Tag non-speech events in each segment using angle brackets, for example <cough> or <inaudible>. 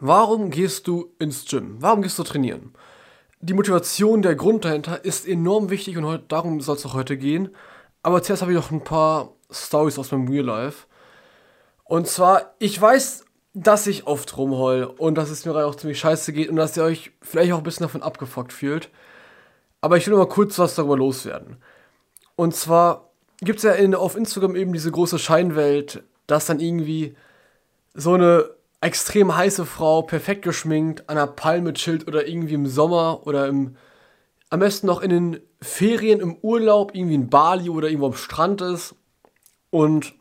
Warum gehst du ins Gym? Warum gehst du trainieren? Die Motivation, der Grund dahinter ist enorm wichtig und heute, darum soll es auch heute gehen. Aber zuerst habe ich noch ein paar Stories aus meinem Real Life. Und zwar, ich weiß, dass ich oft rumheul und dass es mir auch ziemlich scheiße geht und dass ihr euch vielleicht auch ein bisschen davon abgefuckt fühlt. Aber ich will noch mal kurz was darüber loswerden. Und zwar gibt es ja in, auf Instagram eben diese große Scheinwelt, dass dann irgendwie so eine extrem heiße Frau, perfekt geschminkt, an einer Palme chillt oder irgendwie im Sommer oder im, am besten noch in den Ferien, im Urlaub, irgendwie in Bali oder irgendwo am Strand ist und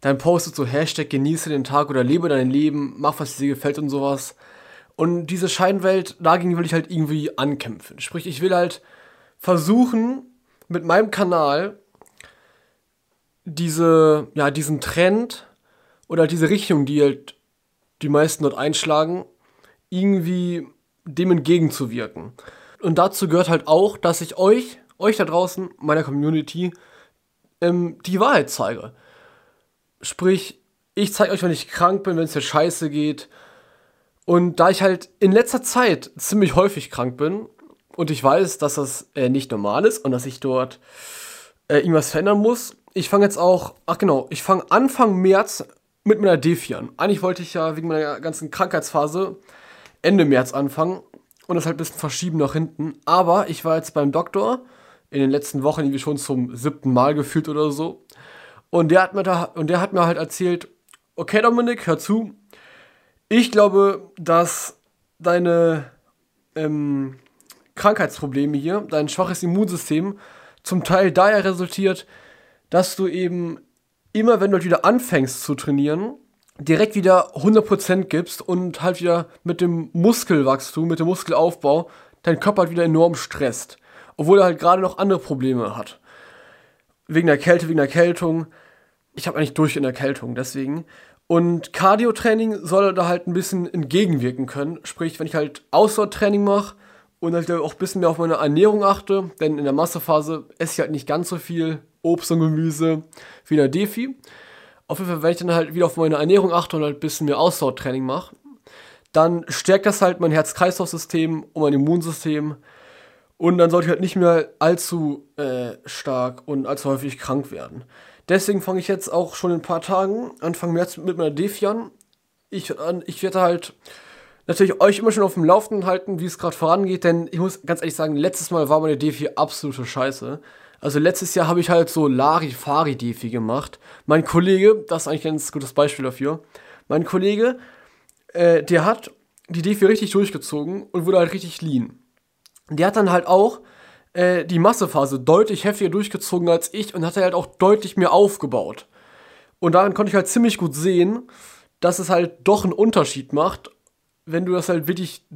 dann postet so Hashtag genieße den Tag oder lebe dein Leben, mach was dir gefällt und sowas. Und diese Scheinwelt, dagegen will ich halt irgendwie ankämpfen. Sprich, ich will halt versuchen, mit meinem Kanal diese, ja, diesen Trend oder diese Richtung, die halt die meisten dort einschlagen, irgendwie dem entgegenzuwirken. Und dazu gehört halt auch, dass ich euch, euch da draußen, meiner Community, ähm, die Wahrheit zeige. Sprich, ich zeige euch, wenn ich krank bin, wenn es mir scheiße geht. Und da ich halt in letzter Zeit ziemlich häufig krank bin und ich weiß, dass das äh, nicht normal ist und dass ich dort äh, irgendwas verändern muss, ich fange jetzt auch, ach genau, ich fange Anfang März mit meiner Defi an. Eigentlich wollte ich ja wegen meiner ganzen Krankheitsphase Ende März anfangen und das halt ein bisschen verschieben nach hinten. Aber ich war jetzt beim Doktor in den letzten Wochen irgendwie schon zum siebten Mal gefühlt oder so. Und der hat mir da, und der hat mir halt erzählt, okay Dominik, hör zu. Ich glaube, dass deine ähm, Krankheitsprobleme hier, dein schwaches Immunsystem, zum Teil daher resultiert, dass du eben immer wenn du halt wieder anfängst zu trainieren, direkt wieder 100% gibst und halt wieder mit dem Muskelwachstum, mit dem Muskelaufbau, dein Körper halt wieder enorm stresst. Obwohl er halt gerade noch andere Probleme hat. Wegen der Kälte, wegen der Erkältung. Ich habe eigentlich durch in Erkältung, deswegen. Und Cardio-Training soll da halt ein bisschen entgegenwirken können. Sprich, wenn ich halt Ausdauertraining mache und halt auch ein bisschen mehr auf meine Ernährung achte, denn in der Massephase esse ich halt nicht ganz so viel Obst und Gemüse wie in der Defi. Auf jeden Fall, wenn ich dann halt wieder auf meine Ernährung achte und halt ein bisschen mehr Ausdauertraining mache, dann stärkt das halt mein Herz-Kreislauf-System und mein Immunsystem. Und dann sollte ich halt nicht mehr allzu äh, stark und allzu häufig krank werden. Deswegen fange ich jetzt auch schon in ein paar Tagen, Anfang März, mit meiner Defi an. Ich, ich werde halt natürlich euch immer schon auf dem Laufenden halten, wie es gerade vorangeht, denn ich muss ganz ehrlich sagen, letztes Mal war meine Defi absolute Scheiße. Also letztes Jahr habe ich halt so Larifari-Defi gemacht. Mein Kollege, das ist eigentlich ein ganz gutes Beispiel dafür. Mein Kollege, äh, der hat die Defi richtig durchgezogen und wurde halt richtig lean. Der hat dann halt auch äh, die Massephase deutlich heftiger durchgezogen als ich und hat halt auch deutlich mehr aufgebaut. Und daran konnte ich halt ziemlich gut sehen, dass es halt doch einen Unterschied macht, wenn du das halt wirklich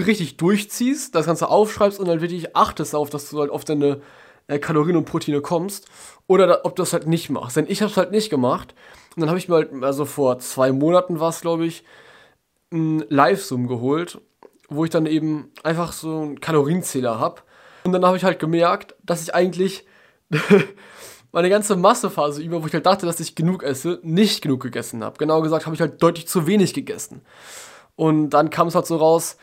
richtig durchziehst, das Ganze aufschreibst und halt wirklich achtest darauf, dass du halt auf deine äh, Kalorien und Proteine kommst oder da, ob du das halt nicht machst. Denn ich habe es halt nicht gemacht. Und dann habe ich mir halt, also vor zwei Monaten war es, glaube ich, ein Live-Zoom geholt, wo ich dann eben einfach so einen Kalorienzähler habe. Und dann habe ich halt gemerkt, dass ich eigentlich <laughs> meine ganze Massephase über, wo ich halt dachte, dass ich genug esse, nicht genug gegessen habe. Genau gesagt habe ich halt deutlich zu wenig gegessen. Und dann kam es halt so raus,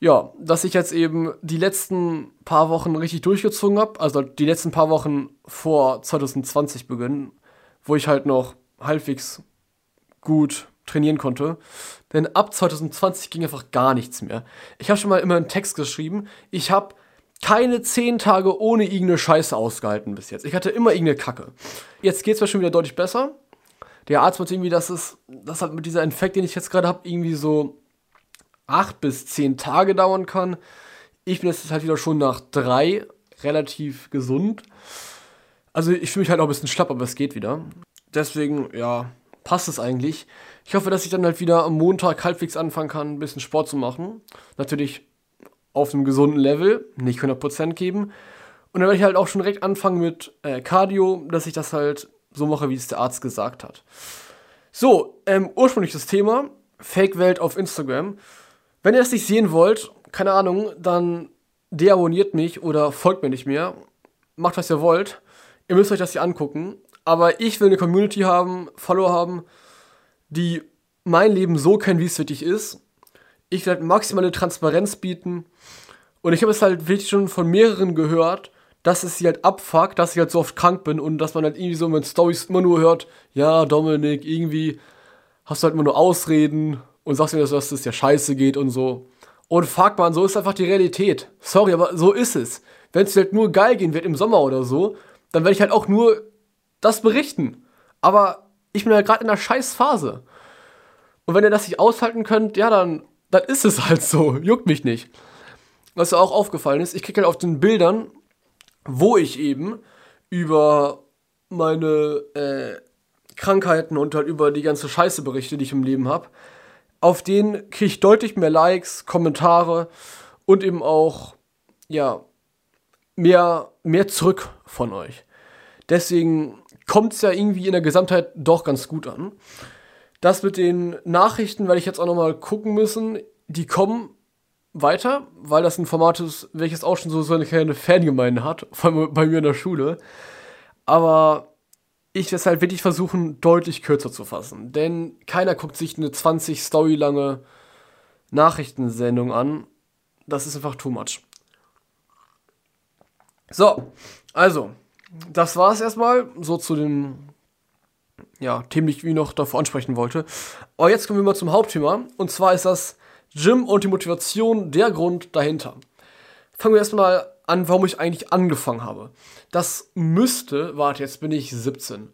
ja, dass ich jetzt eben die letzten paar Wochen richtig durchgezogen habe, also die letzten paar Wochen vor 2020 beginnen, wo ich halt noch halbwegs gut trainieren konnte. Denn ab 2020 ging einfach gar nichts mehr. Ich habe schon mal immer einen Text geschrieben, ich habe keine zehn Tage ohne irgendeine Scheiße ausgehalten bis jetzt. Ich hatte immer irgendeine Kacke. Jetzt geht es mir schon wieder deutlich besser. Der Arzt meinte irgendwie, dass es, dass halt mit dieser Infekt, den ich jetzt gerade habe, irgendwie so acht bis zehn Tage dauern kann. Ich bin jetzt halt wieder schon nach drei relativ gesund. Also ich fühle mich halt auch ein bisschen schlapp, aber es geht wieder. Deswegen, ja, passt es eigentlich. Ich hoffe, dass ich dann halt wieder am Montag halbwegs anfangen kann, ein bisschen Sport zu machen. Natürlich auf einem gesunden Level, nicht 100% geben. Und dann werde ich halt auch schon direkt anfangen mit äh, Cardio, dass ich das halt so mache, wie es der Arzt gesagt hat. So, ähm, ursprüngliches Thema, Fake-Welt auf Instagram. Wenn ihr das nicht sehen wollt, keine Ahnung, dann deabonniert mich oder folgt mir nicht mehr. Macht, was ihr wollt. Ihr müsst euch das hier angucken. Aber ich will eine Community haben, Follower haben, die mein Leben so kennen, wie es wirklich ist. Ich halt maximale Transparenz bieten. Und ich habe es halt wirklich schon von mehreren gehört, dass es sie halt abfuckt, dass ich halt so oft krank bin und dass man halt irgendwie so in Stories immer nur hört, ja, Dominik, irgendwie hast du halt immer nur Ausreden und sagst mir, dass es dir scheiße geht und so. Und fuck man, so ist einfach die Realität. Sorry, aber so ist es. Wenn es halt nur geil gehen wird im Sommer oder so, dann werde ich halt auch nur das berichten. Aber ich bin halt gerade in einer scheiß Phase. Und wenn ihr das nicht aushalten könnt, ja, dann, dann ist es halt so. Juckt mich nicht. Was ja auch aufgefallen ist, ich kriege halt auf den Bildern, wo ich eben über meine äh, Krankheiten und halt über die ganze Scheiße berichte, die ich im Leben habe, auf denen kriege ich deutlich mehr Likes, Kommentare und eben auch, ja, mehr, mehr zurück von euch. Deswegen kommt es ja irgendwie in der Gesamtheit doch ganz gut an. Das mit den Nachrichten werde ich jetzt auch nochmal gucken müssen. Die kommen weiter, weil das ein Format ist, welches auch schon so, so eine kleine Fangemeinde hat, vor allem bei mir in der Schule. Aber ich es halt wirklich versuchen, deutlich kürzer zu fassen. Denn keiner guckt sich eine 20 Story lange Nachrichtensendung an. Das ist einfach too much. So, also, das war es erstmal so zu den ja, Themen, die ich wie noch davor ansprechen wollte. Aber jetzt kommen wir mal zum Hauptthema. Und zwar ist das Gym und die Motivation der Grund dahinter. Fangen wir erstmal an, warum ich eigentlich angefangen habe. Das müsste, warte, jetzt bin ich 17.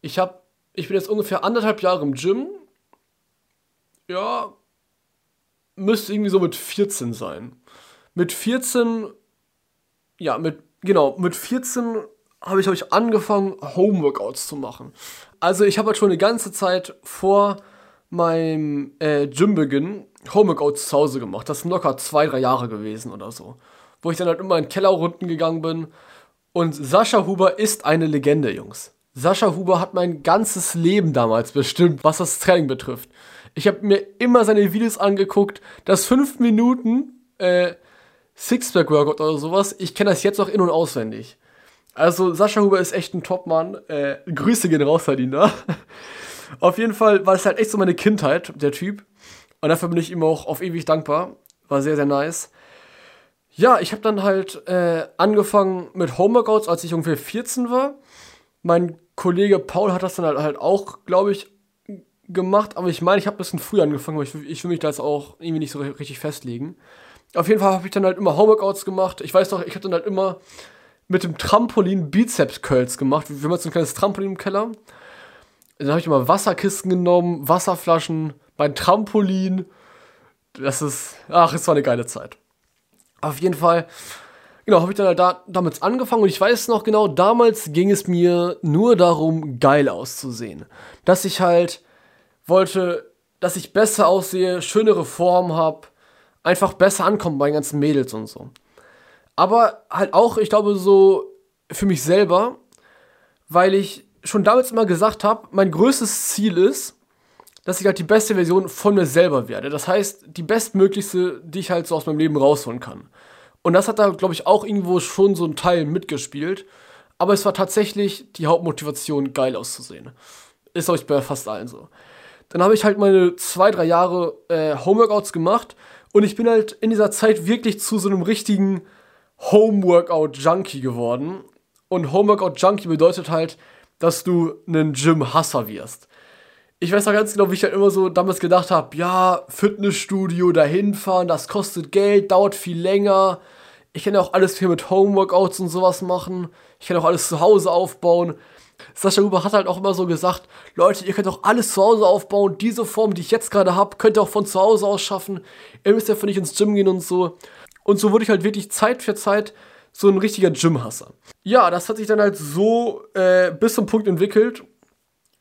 Ich habe, ich bin jetzt ungefähr anderthalb Jahre im Gym. Ja, müsste irgendwie so mit 14 sein. Mit 14, ja, mit, genau, mit 14 habe ich, hab ich angefangen, Homeworkouts zu machen. Also ich habe halt schon eine ganze Zeit vor meinem äh, Gymbeginn Homeworkouts zu Hause gemacht. Das sind locker zwei, drei Jahre gewesen oder so. Wo ich dann halt immer in Kellerrunden gegangen bin. Und Sascha Huber ist eine Legende, Jungs. Sascha Huber hat mein ganzes Leben damals bestimmt, was das Training betrifft. Ich habe mir immer seine Videos angeguckt, das 5 Minuten äh, Sixpack-Workout oder sowas. Ich kenne das jetzt noch in- und auswendig. Also Sascha Huber ist echt ein Topmann. Äh, Grüße gehen raus, Verdiener. <laughs> Auf jeden Fall war es halt echt so meine Kindheit, der Typ. Und dafür bin ich ihm auch auf ewig dankbar. War sehr, sehr nice. Ja, ich habe dann halt äh, angefangen mit Homeworkouts, als ich ungefähr 14 war. Mein Kollege Paul hat das dann halt, halt auch, glaube ich, gemacht. Aber ich meine, ich habe ein bisschen früher angefangen, aber ich, ich will mich da jetzt auch irgendwie nicht so richtig festlegen. Auf jeden Fall habe ich dann halt immer Homeworkouts gemacht. Ich weiß doch, ich habe dann halt immer mit dem Trampolin Bizeps Curls gemacht. Wir haben jetzt ein kleines Trampolin im Keller. Dann habe ich immer Wasserkisten genommen, Wasserflaschen, mein Trampolin. Das ist, ach, es war eine geile Zeit. Auf jeden Fall, genau, habe ich dann halt da, damit angefangen und ich weiß noch genau, damals ging es mir nur darum, geil auszusehen. Dass ich halt wollte, dass ich besser aussehe, schönere Form habe, einfach besser ankommen bei den ganzen Mädels und so. Aber halt auch, ich glaube, so für mich selber, weil ich schon damals immer gesagt habe, mein größtes Ziel ist, dass ich halt die beste Version von mir selber werde. Das heißt, die bestmöglichste, die ich halt so aus meinem Leben rausholen kann. Und das hat da, glaube ich, auch irgendwo schon so ein Teil mitgespielt. Aber es war tatsächlich die Hauptmotivation, geil auszusehen. Ist, ich, bei fast allen so. Dann habe ich halt meine zwei, drei Jahre äh, Homeworkouts gemacht und ich bin halt in dieser Zeit wirklich zu so einem richtigen Homeworkout-Junkie geworden. Und Homeworkout-Junkie bedeutet halt, dass du einen Gym-Hasser wirst. Ich weiß noch ganz genau, wie ich halt immer so damals gedacht habe, ja, Fitnessstudio, dahin fahren, das kostet Geld, dauert viel länger. Ich kann ja auch alles hier mit Homeworkouts und sowas machen. Ich kann auch alles zu Hause aufbauen. Sascha Huber hat halt auch immer so gesagt, Leute, ihr könnt auch alles zu Hause aufbauen. Diese Form, die ich jetzt gerade habe, könnt ihr auch von zu Hause aus schaffen. Ihr müsst ja für nicht ins Gym gehen und so. Und so wurde ich halt wirklich Zeit für Zeit so ein richtiger Gym-Hasser. Ja, das hat sich dann halt so äh, bis zum Punkt entwickelt,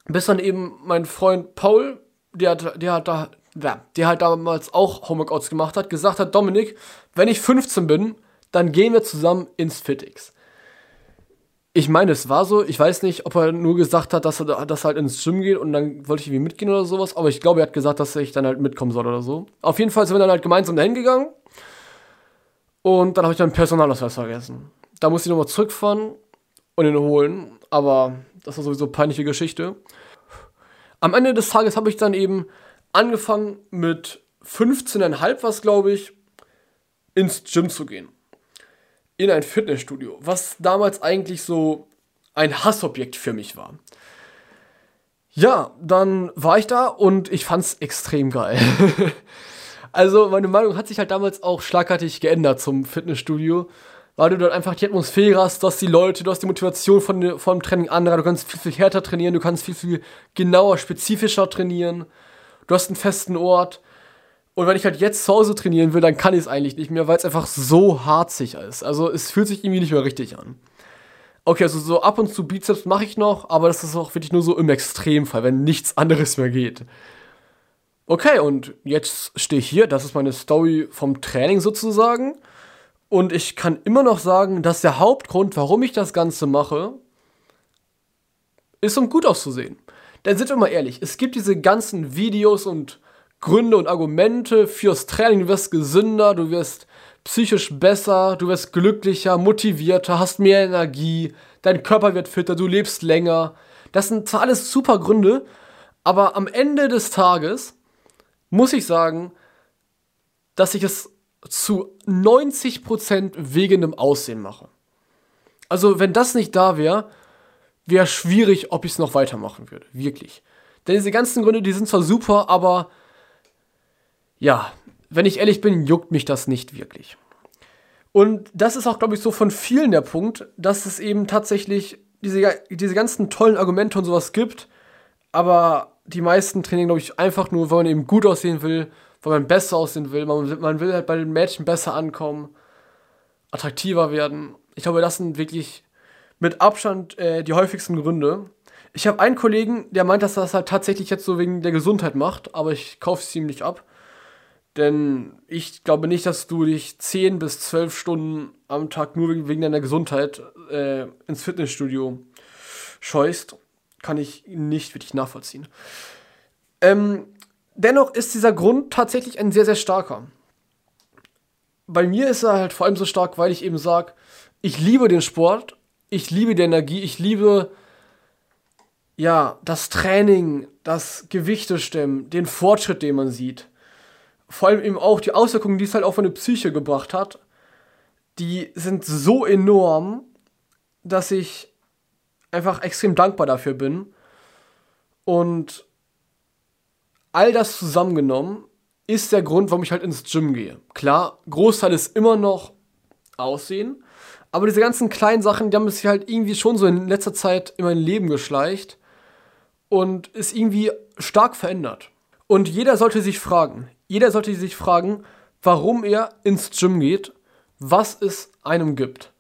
bis dann eben mein Freund Paul, der hat, der hat da, der halt damals auch Homeworkouts gemacht hat, gesagt hat, Dominik, wenn ich 15 bin, dann gehen wir zusammen ins Fitix. Ich meine, es war so, ich weiß nicht, ob er nur gesagt hat, dass er das halt ins Gym geht und dann wollte ich irgendwie mitgehen oder sowas, aber ich glaube, er hat gesagt, dass ich dann halt mitkommen soll oder so. Auf jeden Fall sind wir dann halt gemeinsam dahin gegangen und dann habe ich meinen Personalausweis vergessen. Da musste ich nochmal zurückfahren und ihn holen. Aber das war sowieso eine peinliche Geschichte. Am Ende des Tages habe ich dann eben angefangen mit 15,5 was glaube ich, ins Gym zu gehen. In ein Fitnessstudio, was damals eigentlich so ein Hassobjekt für mich war. Ja, dann war ich da und ich fand's extrem geil. <laughs> also meine Meinung hat sich halt damals auch schlagartig geändert zum Fitnessstudio, weil du dort einfach die Atmosphäre hast, du hast die Leute, du hast die Motivation von, vom Training anderer, du kannst viel, viel härter trainieren, du kannst viel, viel genauer, spezifischer trainieren, du hast einen festen Ort. Und wenn ich halt jetzt zu Hause trainieren will, dann kann ich es eigentlich nicht mehr, weil es einfach so harzig ist. Also es fühlt sich irgendwie nicht mehr richtig an. Okay, also so ab und zu Bizeps mache ich noch, aber das ist auch wirklich nur so im Extremfall, wenn nichts anderes mehr geht. Okay, und jetzt stehe ich hier, das ist meine Story vom Training sozusagen. Und ich kann immer noch sagen, dass der Hauptgrund, warum ich das Ganze mache, ist, um gut auszusehen. Denn sind wir mal ehrlich, es gibt diese ganzen Videos und Gründe und Argumente fürs Training. Du wirst gesünder, du wirst psychisch besser, du wirst glücklicher, motivierter, hast mehr Energie, dein Körper wird fitter, du lebst länger. Das sind zwar alles super Gründe, aber am Ende des Tages muss ich sagen, dass ich es zu 90% wegen dem Aussehen mache. Also, wenn das nicht da wäre, wäre schwierig, ob ich es noch weitermachen würde. Wirklich. Denn diese ganzen Gründe, die sind zwar super, aber ja, wenn ich ehrlich bin, juckt mich das nicht wirklich. Und das ist auch, glaube ich, so von vielen der Punkt, dass es eben tatsächlich diese, diese ganzen tollen Argumente und sowas gibt, aber die meisten trainieren, glaube ich, einfach nur, weil man eben gut aussehen will, weil man besser aussehen will, man, man will halt bei den Mädchen besser ankommen, attraktiver werden. Ich glaube, das sind wirklich mit Abstand äh, die häufigsten Gründe. Ich habe einen Kollegen, der meint, dass er das halt tatsächlich jetzt so wegen der Gesundheit macht, aber ich kaufe es ihm nicht ab. Denn ich glaube nicht, dass du dich 10 bis 12 Stunden am Tag nur wegen, deiner Gesundheit äh, ins Fitnessstudio scheust. Kann ich nicht wirklich nachvollziehen. Ähm, dennoch ist dieser Grund tatsächlich ein sehr, sehr starker. Bei mir ist er halt vor allem so stark, weil ich eben sage, ich liebe den Sport, ich liebe die Energie, ich liebe ja das Training, das Gewichte stemmen, den Fortschritt, den man sieht vor allem eben auch die Auswirkungen, die es halt auf meine Psyche gebracht hat, die sind so enorm, dass ich einfach extrem dankbar dafür bin. Und all das zusammengenommen ist der Grund, warum ich halt ins Gym gehe. Klar, Großteil ist immer noch Aussehen, aber diese ganzen kleinen Sachen, die haben sich halt irgendwie schon so in letzter Zeit in mein Leben geschleicht und ist irgendwie stark verändert. Und jeder sollte sich fragen, jeder sollte sich fragen, warum er ins Gym geht, was es einem gibt.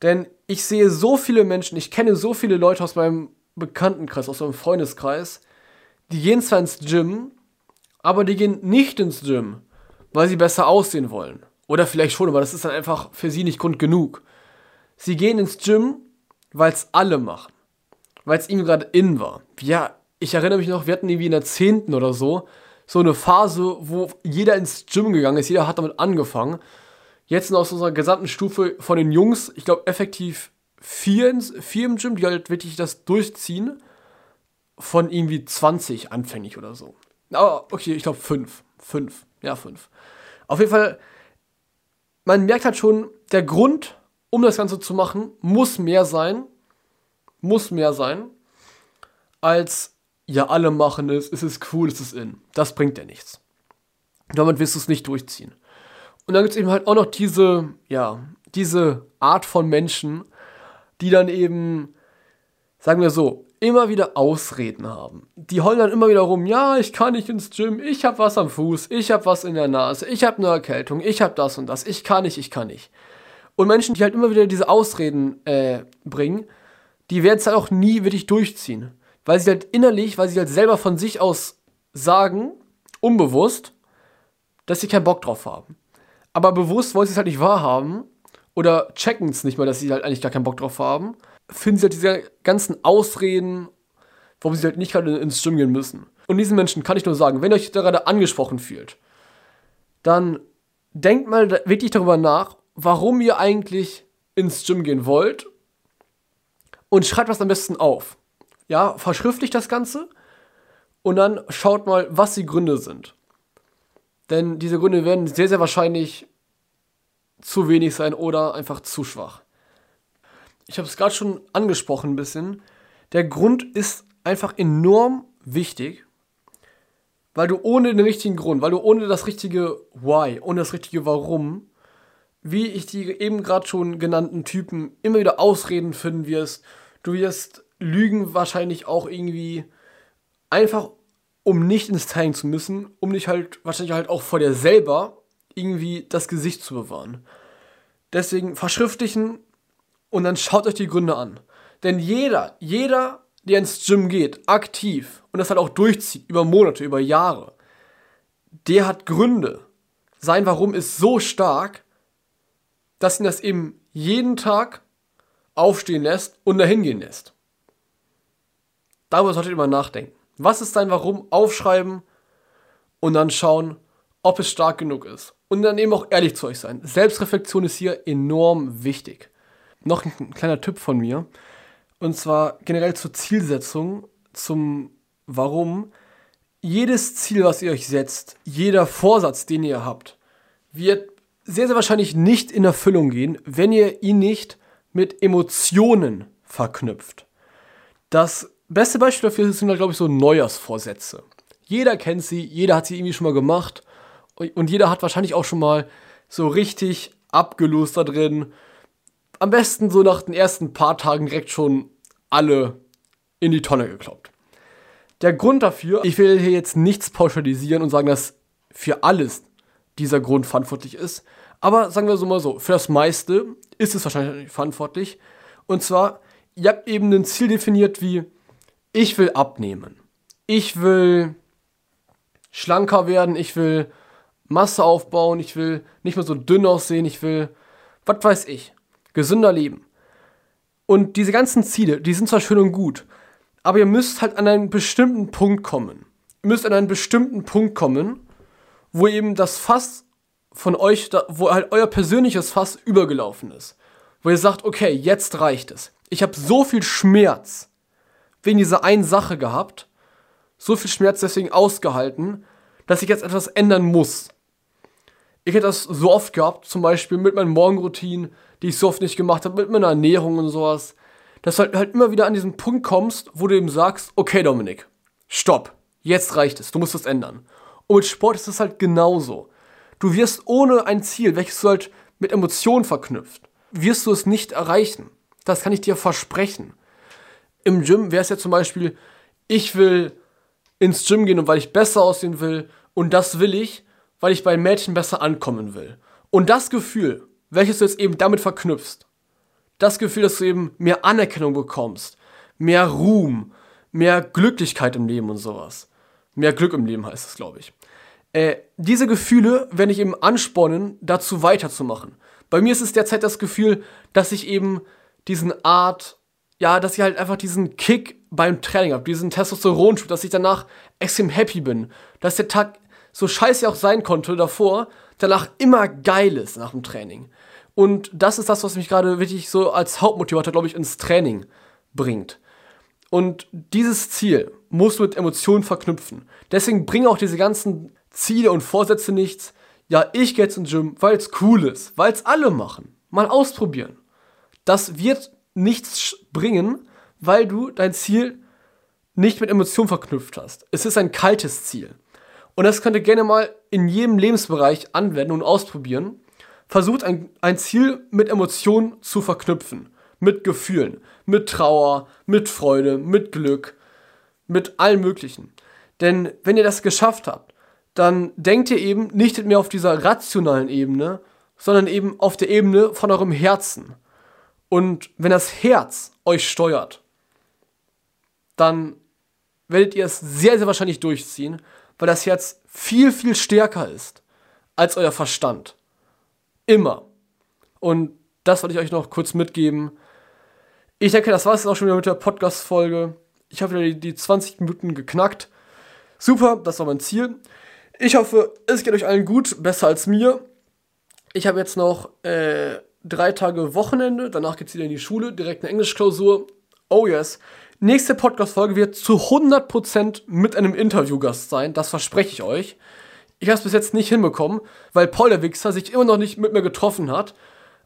Denn ich sehe so viele Menschen, ich kenne so viele Leute aus meinem Bekanntenkreis, aus meinem Freundeskreis, die gehen zwar ins Gym, aber die gehen nicht ins Gym, weil sie besser aussehen wollen. Oder vielleicht schon, aber das ist dann einfach für sie nicht Grund genug. Sie gehen ins Gym, weil es alle machen. Weil es ihnen gerade in war. Ja, ich erinnere mich noch, wir hatten irgendwie in der 10. oder so so eine Phase, wo jeder ins Gym gegangen ist, jeder hat damit angefangen. Jetzt sind aus unserer gesamten Stufe von den Jungs, ich glaube effektiv vier, ins, vier im Gym, die halt wirklich das durchziehen, von irgendwie 20 anfänglich oder so. Aber okay, ich glaube fünf. Fünf. Ja, fünf. Auf jeden Fall, man merkt halt schon, der Grund, um das Ganze zu machen, muss mehr sein. Muss mehr sein. Als ja, alle machen es, es ist cool, es ist in. Das bringt ja nichts. Damit wirst du es nicht durchziehen. Und dann gibt es eben halt auch noch diese, ja, diese Art von Menschen, die dann eben, sagen wir so, immer wieder Ausreden haben. Die heulen dann immer wieder rum, ja, ich kann nicht ins Gym, ich habe was am Fuß, ich habe was in der Nase, ich habe eine Erkältung, ich habe das und das, ich kann nicht, ich kann nicht. Und Menschen, die halt immer wieder diese Ausreden äh, bringen, die werden es halt auch nie wirklich durchziehen weil sie halt innerlich, weil sie halt selber von sich aus sagen, unbewusst, dass sie keinen Bock drauf haben. Aber bewusst wollen sie es halt nicht wahrhaben oder checken es nicht mal, dass sie halt eigentlich gar keinen Bock drauf haben. Finden sie halt diese ganzen Ausreden, warum sie halt nicht gerade ins Gym gehen müssen. Und diesen Menschen kann ich nur sagen, wenn ihr euch da gerade angesprochen fühlt, dann denkt mal wirklich darüber nach, warum ihr eigentlich ins Gym gehen wollt und schreibt das am besten auf ja, verschriftlicht das Ganze und dann schaut mal, was die Gründe sind. Denn diese Gründe werden sehr, sehr wahrscheinlich zu wenig sein oder einfach zu schwach. Ich habe es gerade schon angesprochen ein bisschen. Der Grund ist einfach enorm wichtig, weil du ohne den richtigen Grund, weil du ohne das richtige Why, ohne das richtige Warum, wie ich die eben gerade schon genannten Typen immer wieder Ausreden finden wirst. Du wirst Lügen wahrscheinlich auch irgendwie einfach, um nicht ins Teilen zu müssen, um dich halt wahrscheinlich halt auch vor dir selber irgendwie das Gesicht zu bewahren. Deswegen verschriftlichen und dann schaut euch die Gründe an. Denn jeder, jeder, der ins Gym geht, aktiv und das halt auch durchzieht, über Monate, über Jahre, der hat Gründe. Sein Warum ist so stark, dass ihn das eben jeden Tag aufstehen lässt und dahin gehen lässt. Darüber solltet ihr mal nachdenken. Was ist dein Warum? Aufschreiben und dann schauen, ob es stark genug ist. Und dann eben auch ehrlich zu euch sein. Selbstreflexion ist hier enorm wichtig. Noch ein kleiner Tipp von mir. Und zwar generell zur Zielsetzung, zum Warum. Jedes Ziel, was ihr euch setzt, jeder Vorsatz, den ihr habt, wird sehr, sehr wahrscheinlich nicht in Erfüllung gehen, wenn ihr ihn nicht mit Emotionen verknüpft. Das beste Beispiel dafür sind, glaube ich, so Neujahrsvorsätze. Jeder kennt sie, jeder hat sie irgendwie schon mal gemacht und jeder hat wahrscheinlich auch schon mal so richtig abgelost da drin. Am besten so nach den ersten paar Tagen direkt schon alle in die Tonne gekloppt. Der Grund dafür, ich will hier jetzt nichts pauschalisieren und sagen, dass für alles dieser Grund verantwortlich ist. Aber sagen wir so mal so, für das meiste ist es wahrscheinlich verantwortlich. Und zwar, ihr habt eben ein Ziel definiert wie, ich will abnehmen. Ich will schlanker werden, ich will Masse aufbauen, ich will nicht mehr so dünn aussehen, ich will, was weiß ich, gesünder leben. Und diese ganzen Ziele, die sind zwar schön und gut, aber ihr müsst halt an einen bestimmten Punkt kommen. Ihr müsst an einen bestimmten Punkt kommen, wo eben das Fass von euch, wo halt euer persönliches Fass übergelaufen ist. Wo ihr sagt, okay, jetzt reicht es. Ich habe so viel Schmerz wegen dieser einen Sache gehabt, so viel Schmerz deswegen ausgehalten, dass ich jetzt etwas ändern muss. Ich hätte das so oft gehabt, zum Beispiel mit meinen Morgenroutinen, die ich so oft nicht gemacht habe, mit meiner Ernährung und sowas, dass du halt, halt immer wieder an diesen Punkt kommst, wo du eben sagst, okay Dominik, stopp, jetzt reicht es, du musst es ändern. Und mit Sport ist es halt genauso. Du wirst ohne ein Ziel, welches du halt mit Emotionen verknüpft, wirst du es nicht erreichen. Das kann ich dir versprechen. Im Gym wäre es ja zum Beispiel, ich will ins Gym gehen und weil ich besser aussehen will und das will ich, weil ich bei Mädchen besser ankommen will. Und das Gefühl, welches du jetzt eben damit verknüpfst, das Gefühl, dass du eben mehr Anerkennung bekommst, mehr Ruhm, mehr Glücklichkeit im Leben und sowas. Mehr Glück im Leben heißt es, glaube ich. Äh, diese Gefühle werden ich eben anspornen, dazu weiterzumachen. Bei mir ist es derzeit das Gefühl, dass ich eben diesen Art, ja, dass ich halt einfach diesen Kick beim Training habe, diesen Testosteronschub, dass ich danach extrem happy bin, dass der Tag so scheiße auch sein konnte davor, danach immer geil ist nach dem Training. Und das ist das, was mich gerade wirklich so als Hauptmotivator, glaube ich, ins Training bringt. Und dieses Ziel musst du mit Emotionen verknüpfen. Deswegen bringen auch diese ganzen Ziele und Vorsätze nichts. Ja, ich gehe jetzt ins Gym, weil es cool ist, weil es alle machen. Mal ausprobieren. Das wird nichts bringen, weil du dein Ziel nicht mit Emotionen verknüpft hast. Es ist ein kaltes Ziel. Und das könnt ihr gerne mal in jedem Lebensbereich anwenden und ausprobieren. Versucht ein, ein Ziel mit Emotionen zu verknüpfen. Mit Gefühlen, mit Trauer, mit Freude, mit Glück, mit allem Möglichen. Denn wenn ihr das geschafft habt, dann denkt ihr eben nicht mehr auf dieser rationalen Ebene, sondern eben auf der Ebene von eurem Herzen. Und wenn das Herz euch steuert, dann werdet ihr es sehr, sehr wahrscheinlich durchziehen, weil das Herz viel, viel stärker ist als euer Verstand. Immer. Und das wollte ich euch noch kurz mitgeben. Ich denke, das war es auch schon wieder mit der Podcast-Folge. Ich habe wieder die, die 20 Minuten geknackt. Super, das war mein Ziel. Ich hoffe, es geht euch allen gut, besser als mir. Ich habe jetzt noch äh, drei Tage Wochenende, danach geht es wieder in die Schule, direkt eine Englischklausur. Oh yes. Nächste Podcast-Folge wird zu 100% mit einem Interviewgast sein. Das verspreche ich euch. Ich habe es bis jetzt nicht hinbekommen, weil Paul der Wichser sich immer noch nicht mit mir getroffen hat.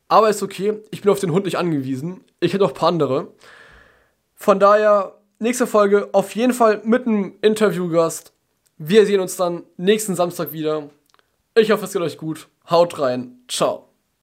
Aber ist okay, ich bin auf den Hund nicht angewiesen. Ich hätte auch ein paar andere. Von daher, nächste Folge auf jeden Fall mit einem Interviewgast. Wir sehen uns dann nächsten Samstag wieder. Ich hoffe, es geht euch gut. Haut rein. Ciao.